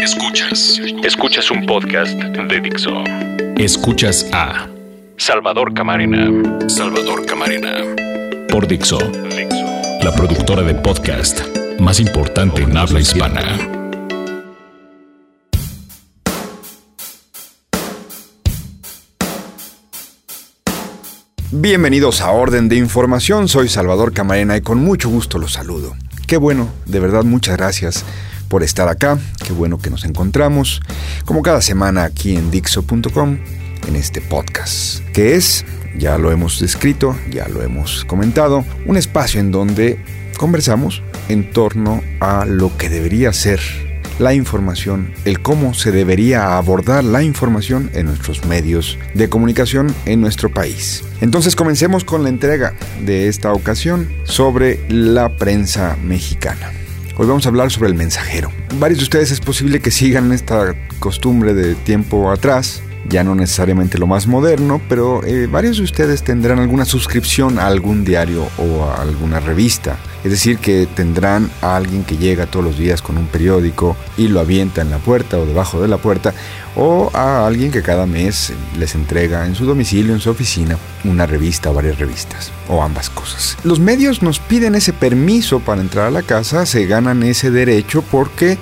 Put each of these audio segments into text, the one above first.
Escuchas. Escuchas un podcast de Dixo. Escuchas a Salvador Camarena. Salvador Camarena. Por Dixo. La productora de podcast más importante en habla hispana. Bienvenidos a Orden de Información, soy Salvador Camarena y con mucho gusto los saludo. Qué bueno, de verdad muchas gracias por estar acá, qué bueno que nos encontramos, como cada semana aquí en Dixo.com, en este podcast, que es, ya lo hemos descrito, ya lo hemos comentado, un espacio en donde conversamos en torno a lo que debería ser la información, el cómo se debería abordar la información en nuestros medios de comunicación en nuestro país. Entonces comencemos con la entrega de esta ocasión sobre la prensa mexicana. Hoy vamos a hablar sobre el mensajero. Varios de ustedes es posible que sigan esta costumbre de tiempo atrás, ya no necesariamente lo más moderno, pero eh, varios de ustedes tendrán alguna suscripción a algún diario o a alguna revista. Es decir, que tendrán a alguien que llega todos los días con un periódico y lo avienta en la puerta o debajo de la puerta, o a alguien que cada mes les entrega en su domicilio, en su oficina, una revista o varias revistas, o ambas cosas. Los medios nos piden ese permiso para entrar a la casa, se ganan ese derecho porque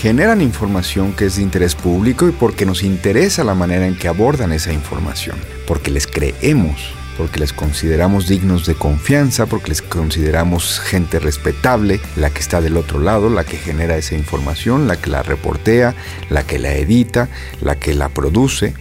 generan información que es de interés público y porque nos interesa la manera en que abordan esa información, porque les creemos porque les consideramos dignos de confianza, porque les consideramos gente respetable, la que está del otro lado, la que genera esa información, la que la reportea, la que la edita, la que la produce.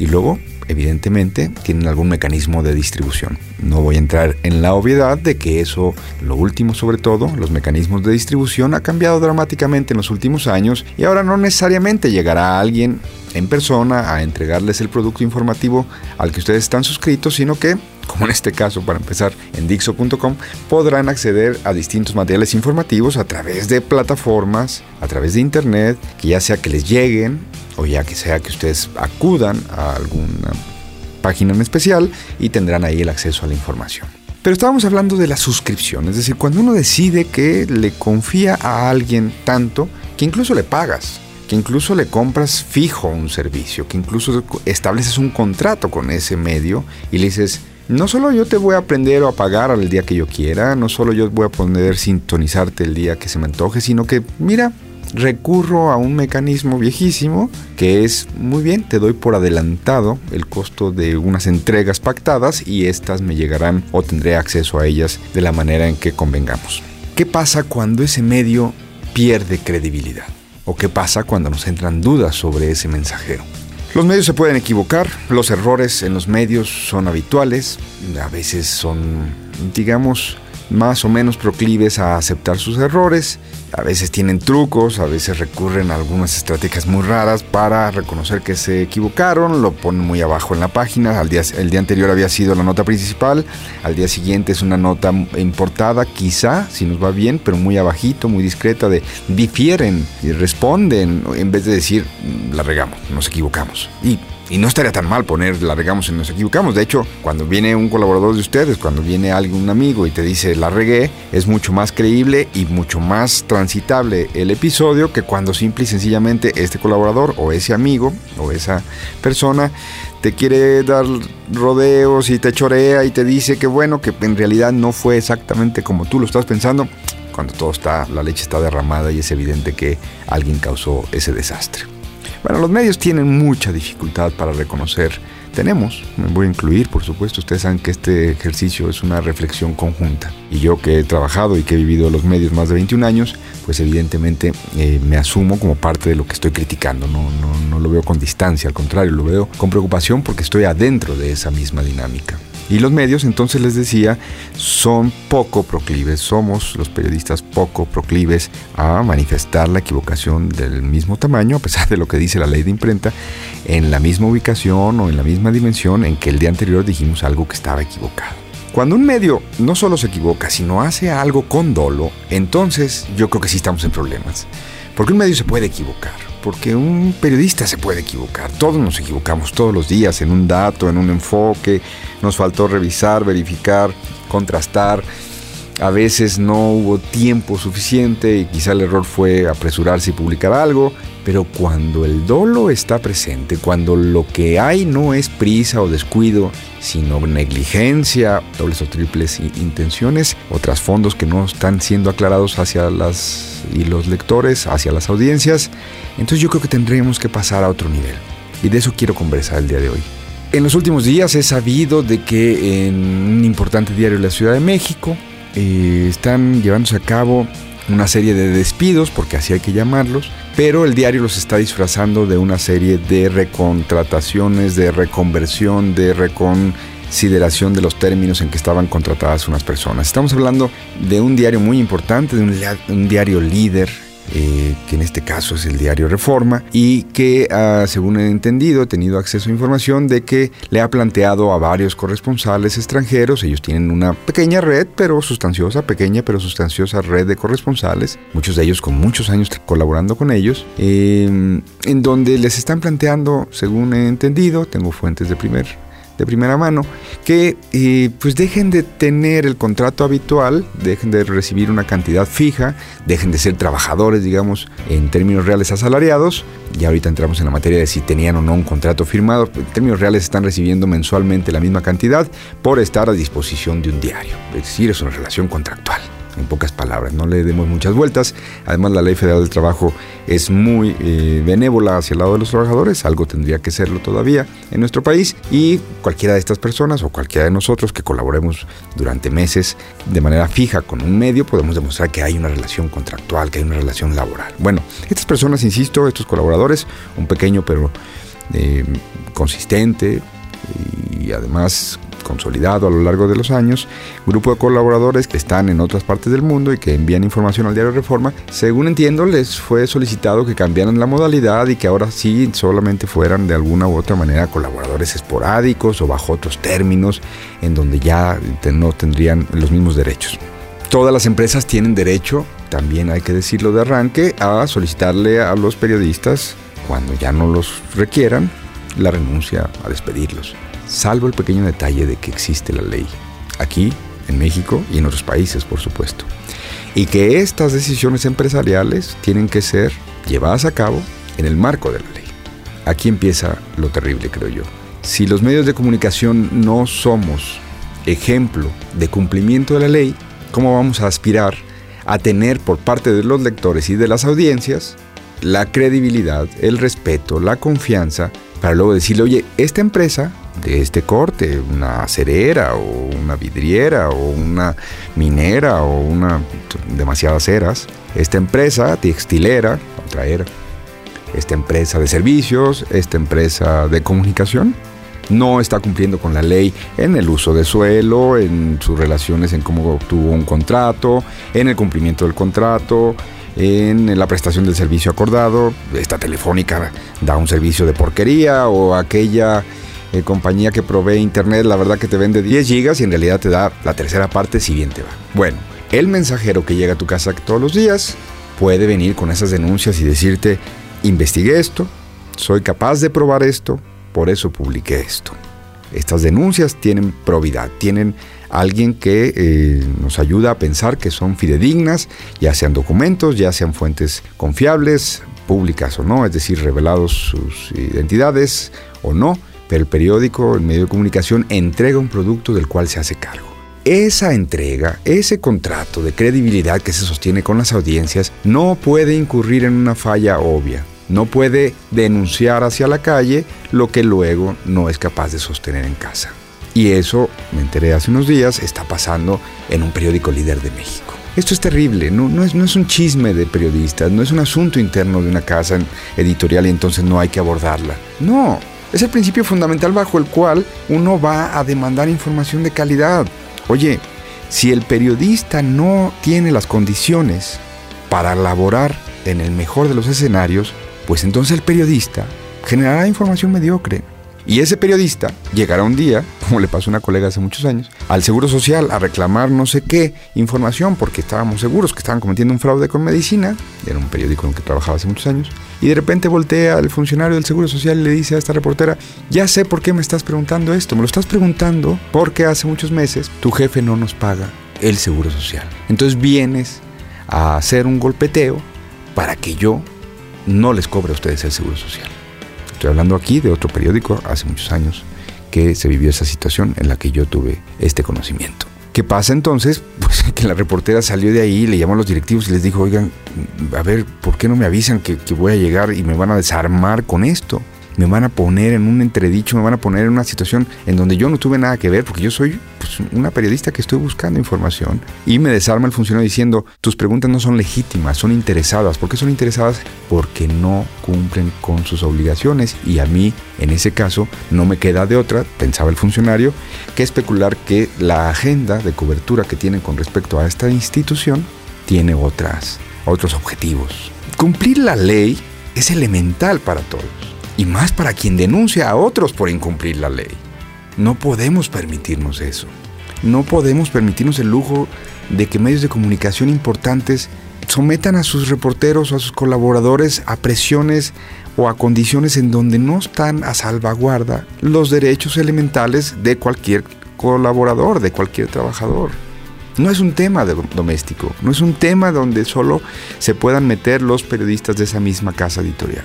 Y luego evidentemente tienen algún mecanismo de distribución. No voy a entrar en la obviedad de que eso, lo último sobre todo, los mecanismos de distribución ha cambiado dramáticamente en los últimos años y ahora no necesariamente llegará alguien en persona a entregarles el producto informativo al que ustedes están suscritos, sino que como en este caso para empezar en Dixo.com, podrán acceder a distintos materiales informativos a través de plataformas, a través de internet, que ya sea que les lleguen o ya que sea que ustedes acudan a alguna página en especial y tendrán ahí el acceso a la información. Pero estábamos hablando de la suscripción, es decir, cuando uno decide que le confía a alguien tanto que incluso le pagas, que incluso le compras fijo un servicio, que incluso estableces un contrato con ese medio y le dices, no solo yo te voy a aprender o a pagar al día que yo quiera, no solo yo voy a poder sintonizarte el día que se me antoje, sino que, mira, recurro a un mecanismo viejísimo que es muy bien, te doy por adelantado el costo de unas entregas pactadas y estas me llegarán o tendré acceso a ellas de la manera en que convengamos. ¿Qué pasa cuando ese medio pierde credibilidad? ¿O qué pasa cuando nos entran dudas sobre ese mensajero? Los medios se pueden equivocar, los errores en los medios son habituales, a veces son, digamos, más o menos proclives a aceptar sus errores, a veces tienen trucos, a veces recurren a algunas estrategias muy raras para reconocer que se equivocaron, lo ponen muy abajo en la página, al día, el día anterior había sido la nota principal, al día siguiente es una nota importada, quizá, si nos va bien, pero muy abajito, muy discreta, de difieren y responden, en vez de decir, la regamos, nos equivocamos. Y y no estaría tan mal poner la regamos y nos equivocamos. De hecho, cuando viene un colaborador de ustedes, cuando viene un amigo y te dice la regué, es mucho más creíble y mucho más transitable el episodio que cuando simple y sencillamente este colaborador o ese amigo o esa persona te quiere dar rodeos y te chorea y te dice que bueno, que en realidad no fue exactamente como tú lo estás pensando, cuando todo está, la leche está derramada y es evidente que alguien causó ese desastre. Bueno, los medios tienen mucha dificultad para reconocer. Tenemos, me voy a incluir, por supuesto, ustedes saben que este ejercicio es una reflexión conjunta. Y yo que he trabajado y que he vivido los medios más de 21 años, pues evidentemente eh, me asumo como parte de lo que estoy criticando. No, no, no lo veo con distancia, al contrario, lo veo con preocupación porque estoy adentro de esa misma dinámica. Y los medios, entonces les decía, son poco proclives, somos los periodistas poco proclives a manifestar la equivocación del mismo tamaño, a pesar de lo que dice la ley de imprenta, en la misma ubicación o en la misma dimensión en que el día anterior dijimos algo que estaba equivocado. Cuando un medio no solo se equivoca, sino hace algo con dolo, entonces yo creo que sí estamos en problemas. Porque un medio se puede equivocar, porque un periodista se puede equivocar. Todos nos equivocamos todos los días en un dato, en un enfoque. Nos faltó revisar, verificar, contrastar. A veces no hubo tiempo suficiente y quizá el error fue apresurarse y publicar algo, pero cuando el dolo está presente, cuando lo que hay no es prisa o descuido, sino negligencia, dobles o triples intenciones o trasfondos que no están siendo aclarados hacia las y los lectores, hacia las audiencias, entonces yo creo que tendríamos que pasar a otro nivel. Y de eso quiero conversar el día de hoy. En los últimos días he sabido de que en un importante diario de la Ciudad de México eh, están llevándose a cabo una serie de despidos, porque así hay que llamarlos, pero el diario los está disfrazando de una serie de recontrataciones, de reconversión, de reconsideración de los términos en que estaban contratadas unas personas. Estamos hablando de un diario muy importante, de un, un diario líder eh, que en este caso es el diario Reforma, y que, ah, según he entendido, he tenido acceso a información de que le ha planteado a varios corresponsales extranjeros, ellos tienen una pequeña red, pero sustanciosa, pequeña pero sustanciosa red de corresponsales, muchos de ellos con muchos años colaborando con ellos, eh, en donde les están planteando, según he entendido, tengo fuentes de primer de primera mano, que eh, pues dejen de tener el contrato habitual, dejen de recibir una cantidad fija, dejen de ser trabajadores, digamos, en términos reales asalariados. Y ahorita entramos en la materia de si tenían o no un contrato firmado. En términos reales están recibiendo mensualmente la misma cantidad por estar a disposición de un diario. Es decir, es una relación contractual en pocas palabras, no le demos muchas vueltas. Además, la Ley Federal del Trabajo es muy eh, benévola hacia el lado de los trabajadores, algo tendría que serlo todavía en nuestro país, y cualquiera de estas personas o cualquiera de nosotros que colaboremos durante meses de manera fija con un medio, podemos demostrar que hay una relación contractual, que hay una relación laboral. Bueno, estas personas, insisto, estos colaboradores, un pequeño pero eh, consistente y además consolidado a lo largo de los años, grupo de colaboradores que están en otras partes del mundo y que envían información al diario Reforma, según entiendo les fue solicitado que cambiaran la modalidad y que ahora sí solamente fueran de alguna u otra manera colaboradores esporádicos o bajo otros términos en donde ya no tendrían los mismos derechos. Todas las empresas tienen derecho, también hay que decirlo de arranque, a solicitarle a los periodistas, cuando ya no los requieran, la renuncia a despedirlos salvo el pequeño detalle de que existe la ley, aquí, en México y en otros países, por supuesto. Y que estas decisiones empresariales tienen que ser llevadas a cabo en el marco de la ley. Aquí empieza lo terrible, creo yo. Si los medios de comunicación no somos ejemplo de cumplimiento de la ley, ¿cómo vamos a aspirar a tener por parte de los lectores y de las audiencias la credibilidad, el respeto, la confianza, para luego decirle, oye, esta empresa de este corte, una acerera o una vidriera o una minera o una demasiadas eras. Esta empresa textilera, otra era. Esta empresa de servicios, esta empresa de comunicación, no está cumpliendo con la ley en el uso de suelo, en sus relaciones, en cómo obtuvo un contrato, en el cumplimiento del contrato, en la prestación del servicio acordado. Esta telefónica da un servicio de porquería o aquella eh, compañía que provee internet, la verdad que te vende 10 gigas y en realidad te da la tercera parte si bien te va. Bueno, el mensajero que llega a tu casa todos los días puede venir con esas denuncias y decirte, investigué esto, soy capaz de probar esto, por eso publiqué esto. Estas denuncias tienen probidad, tienen alguien que eh, nos ayuda a pensar que son fidedignas, ya sean documentos, ya sean fuentes confiables, públicas o no, es decir, revelados sus identidades o no pero el periódico, el medio de comunicación, entrega un producto del cual se hace cargo. Esa entrega, ese contrato de credibilidad que se sostiene con las audiencias, no puede incurrir en una falla obvia. No puede denunciar hacia la calle lo que luego no es capaz de sostener en casa. Y eso, me enteré hace unos días, está pasando en un periódico líder de México. Esto es terrible, no, no, es, no es un chisme de periodistas, no es un asunto interno de una casa editorial y entonces no hay que abordarla. No, es el principio fundamental bajo el cual uno va a demandar información de calidad. Oye, si el periodista no tiene las condiciones para elaborar en el mejor de los escenarios, pues entonces el periodista generará información mediocre. Y ese periodista llegará un día, como le pasó a una colega hace muchos años, al Seguro Social a reclamar no sé qué información porque estábamos seguros que estaban cometiendo un fraude con medicina, era un periódico en el que trabajaba hace muchos años, y de repente voltea al funcionario del Seguro Social y le dice a esta reportera, ya sé por qué me estás preguntando esto, me lo estás preguntando porque hace muchos meses tu jefe no nos paga el Seguro Social. Entonces vienes a hacer un golpeteo para que yo no les cobre a ustedes el Seguro Social. Estoy hablando aquí de otro periódico hace muchos años que se vivió esa situación en la que yo tuve este conocimiento. ¿Qué pasa entonces? Pues que la reportera salió de ahí, le llamó a los directivos y les dijo, oigan, a ver, ¿por qué no me avisan que, que voy a llegar y me van a desarmar con esto? Me van a poner en un entredicho, me van a poner en una situación en donde yo no tuve nada que ver, porque yo soy pues, una periodista que estoy buscando información. Y me desarma el funcionario diciendo, tus preguntas no son legítimas, son interesadas. ¿Por qué son interesadas? Porque no cumplen con sus obligaciones. Y a mí, en ese caso, no me queda de otra, pensaba el funcionario, que especular que la agenda de cobertura que tienen con respecto a esta institución tiene otras, otros objetivos. Cumplir la ley es elemental para todos y más para quien denuncia a otros por incumplir la ley. No podemos permitirnos eso. No podemos permitirnos el lujo de que medios de comunicación importantes sometan a sus reporteros o a sus colaboradores a presiones o a condiciones en donde no están a salvaguarda los derechos elementales de cualquier colaborador, de cualquier trabajador. No es un tema doméstico, no es un tema donde solo se puedan meter los periodistas de esa misma casa editorial.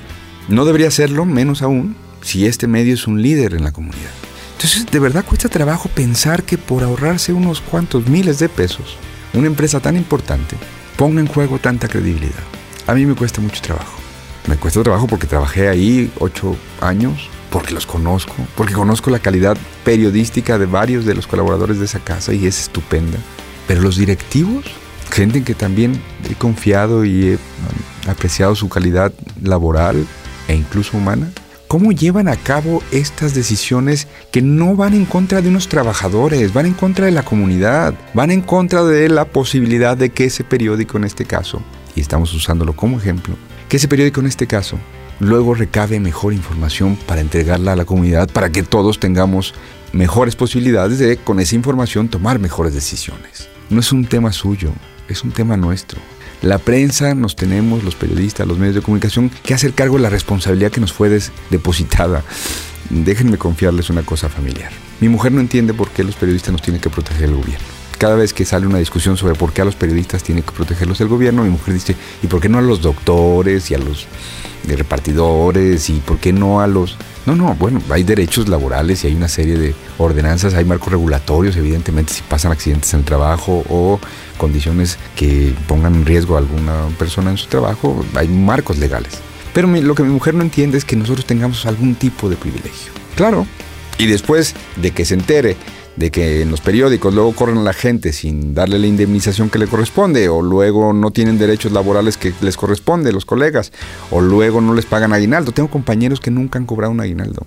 No debería serlo, menos aún, si este medio es un líder en la comunidad. Entonces, de verdad cuesta trabajo pensar que por ahorrarse unos cuantos miles de pesos, una empresa tan importante ponga en juego tanta credibilidad. A mí me cuesta mucho trabajo. Me cuesta trabajo porque trabajé ahí ocho años, porque los conozco, porque conozco la calidad periodística de varios de los colaboradores de esa casa y es estupenda. Pero los directivos, gente en que también he confiado y he apreciado su calidad laboral, e incluso humana? ¿Cómo llevan a cabo estas decisiones que no van en contra de unos trabajadores, van en contra de la comunidad, van en contra de la posibilidad de que ese periódico en este caso, y estamos usándolo como ejemplo, que ese periódico en este caso luego recabe mejor información para entregarla a la comunidad para que todos tengamos mejores posibilidades de con esa información tomar mejores decisiones? No es un tema suyo, es un tema nuestro. La prensa nos tenemos, los periodistas, los medios de comunicación, que hacer cargo de la responsabilidad que nos fue depositada. Déjenme confiarles una cosa familiar. Mi mujer no entiende por qué los periodistas nos tienen que proteger el gobierno. Cada vez que sale una discusión sobre por qué a los periodistas tiene que protegerlos el gobierno, mi mujer dice, ¿y por qué no a los doctores y a los repartidores y por qué no a los no, no, bueno, hay derechos laborales y hay una serie de ordenanzas, hay marcos regulatorios, evidentemente, si pasan accidentes en el trabajo o condiciones que pongan en riesgo a alguna persona en su trabajo, hay marcos legales. Pero lo que mi mujer no entiende es que nosotros tengamos algún tipo de privilegio. Claro. Y después de que se entere de que en los periódicos luego corren a la gente sin darle la indemnización que le corresponde, o luego no tienen derechos laborales que les corresponde, los colegas, o luego no les pagan aguinaldo. Tengo compañeros que nunca han cobrado un aguinaldo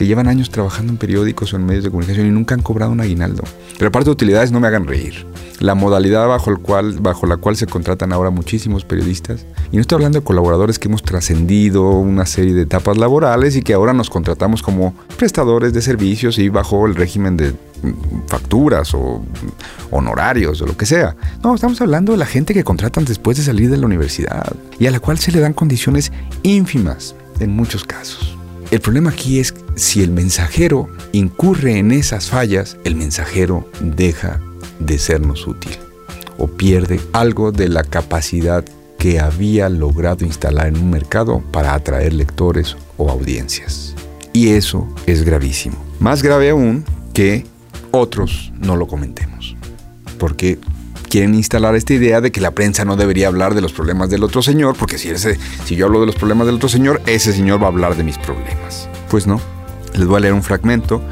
que llevan años trabajando en periódicos o en medios de comunicación y nunca han cobrado un aguinaldo. Pero aparte de utilidades, no me hagan reír. La modalidad bajo, bajo la cual se contratan ahora muchísimos periodistas, y no estoy hablando de colaboradores que hemos trascendido una serie de etapas laborales y que ahora nos contratamos como prestadores de servicios y bajo el régimen de facturas o honorarios o lo que sea. No, estamos hablando de la gente que contratan después de salir de la universidad y a la cual se le dan condiciones ínfimas en muchos casos. El problema aquí es si el mensajero incurre en esas fallas, el mensajero deja de sernos útil o pierde algo de la capacidad que había logrado instalar en un mercado para atraer lectores o audiencias. Y eso es gravísimo. Más grave aún que otros no lo comentemos. Porque quieren instalar esta idea de que la prensa no debería hablar de los problemas del otro señor, porque si, ese, si yo hablo de los problemas del otro señor, ese señor va a hablar de mis problemas. Pues no. Les voy a leer un fragmento.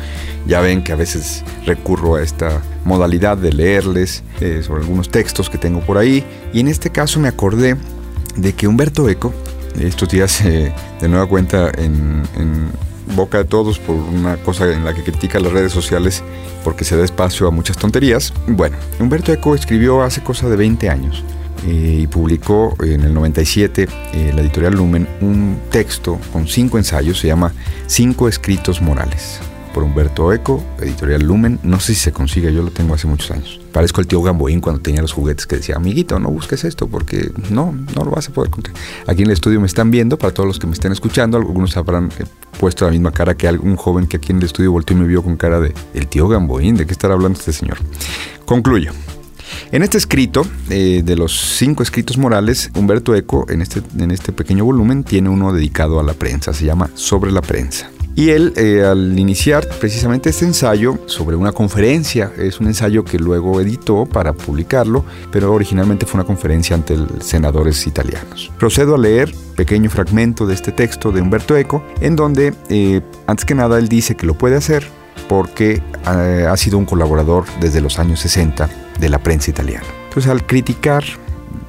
Ya ven que a veces recurro a esta modalidad de leerles eh, sobre algunos textos que tengo por ahí. Y en este caso me acordé de que Humberto Eco, estos días eh, de nueva cuenta en boca de todos por una cosa en la que critica las redes sociales porque se da espacio a muchas tonterías. Bueno, Humberto Eco escribió hace cosa de 20 años eh, y publicó en el 97 eh, la editorial Lumen un texto con cinco ensayos, se llama Cinco escritos morales por Humberto Eco, editorial Lumen. No sé si se consigue, yo lo tengo hace muchos años. Parezco el tío Gamboín cuando tenía los juguetes que decía, amiguito, no busques esto porque no, no lo vas a poder encontrar. Aquí en el estudio me están viendo, para todos los que me estén escuchando, algunos habrán eh, puesto la misma cara que algún joven que aquí en el estudio volteó y me vio con cara de, el tío Gamboín, ¿de qué estará hablando este señor? Concluyo. En este escrito, eh, de los cinco escritos morales, Humberto Eco, en este, en este pequeño volumen, tiene uno dedicado a la prensa, se llama Sobre la prensa. Y él, eh, al iniciar precisamente este ensayo sobre una conferencia, es un ensayo que luego editó para publicarlo, pero originalmente fue una conferencia ante senadores italianos. Procedo a leer pequeño fragmento de este texto de Humberto Eco, en donde, eh, antes que nada, él dice que lo puede hacer porque ha sido un colaborador desde los años 60 de la prensa italiana. Entonces, al criticar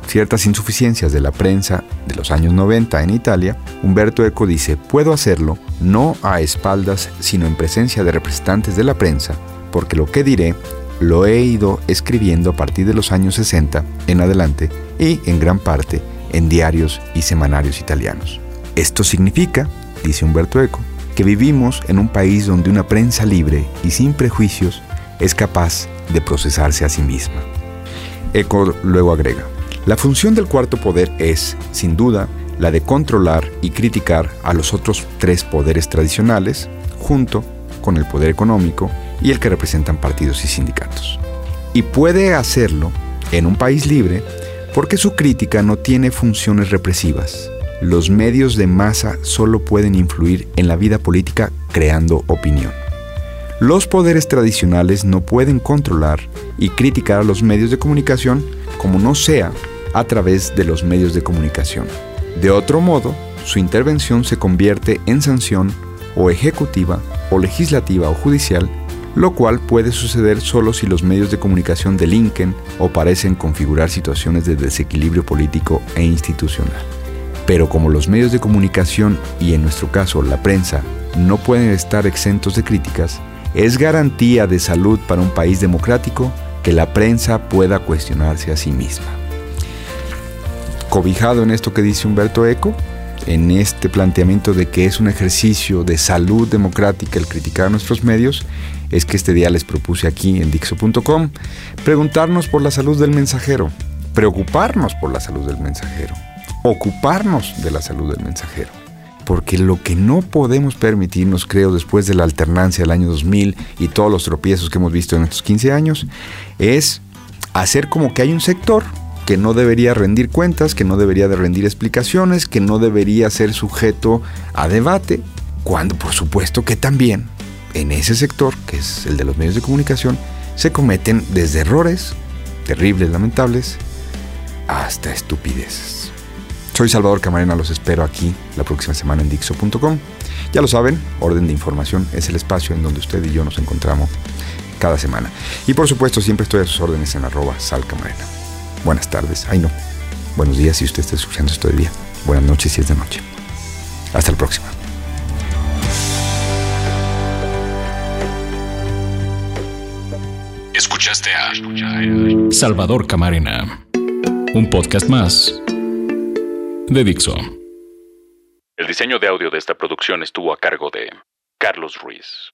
ciertas insuficiencias de la prensa de los años 90 en Italia, Humberto Eco dice, puedo hacerlo no a espaldas, sino en presencia de representantes de la prensa, porque lo que diré lo he ido escribiendo a partir de los años 60 en adelante y en gran parte en diarios y semanarios italianos. Esto significa, dice Humberto Eco, que vivimos en un país donde una prensa libre y sin prejuicios es capaz de procesarse a sí misma. Eco luego agrega, la función del cuarto poder es, sin duda, la de controlar y criticar a los otros tres poderes tradicionales, junto con el poder económico y el que representan partidos y sindicatos. Y puede hacerlo en un país libre porque su crítica no tiene funciones represivas. Los medios de masa solo pueden influir en la vida política creando opinión. Los poderes tradicionales no pueden controlar y criticar a los medios de comunicación como no sea a través de los medios de comunicación. De otro modo, su intervención se convierte en sanción o ejecutiva o legislativa o judicial, lo cual puede suceder solo si los medios de comunicación delinquen o parecen configurar situaciones de desequilibrio político e institucional. Pero como los medios de comunicación y en nuestro caso la prensa no pueden estar exentos de críticas, es garantía de salud para un país democrático que la prensa pueda cuestionarse a sí misma. Cobijado en esto que dice Humberto Eco, en este planteamiento de que es un ejercicio de salud democrática el criticar a nuestros medios, es que este día les propuse aquí en Dixo.com preguntarnos por la salud del mensajero, preocuparnos por la salud del mensajero, ocuparnos de la salud del mensajero. Porque lo que no podemos permitirnos, creo, después de la alternancia del año 2000 y todos los tropiezos que hemos visto en estos 15 años, es hacer como que hay un sector que no debería rendir cuentas, que no debería de rendir explicaciones, que no debería ser sujeto a debate, cuando por supuesto que también en ese sector, que es el de los medios de comunicación, se cometen desde errores terribles, lamentables, hasta estupideces. Soy Salvador Camarena, los espero aquí la próxima semana en Dixo.com. Ya lo saben, Orden de Información es el espacio en donde usted y yo nos encontramos cada semana. Y por supuesto, siempre estoy a sus órdenes en arroba salcamarena. Buenas tardes, ay no. Buenos días si usted está escuchando esto de día. Buenas noches si es de noche. Hasta la próxima. Escuchaste a Salvador Camarena, un podcast más de Dixo. El diseño de audio de esta producción estuvo a cargo de Carlos Ruiz.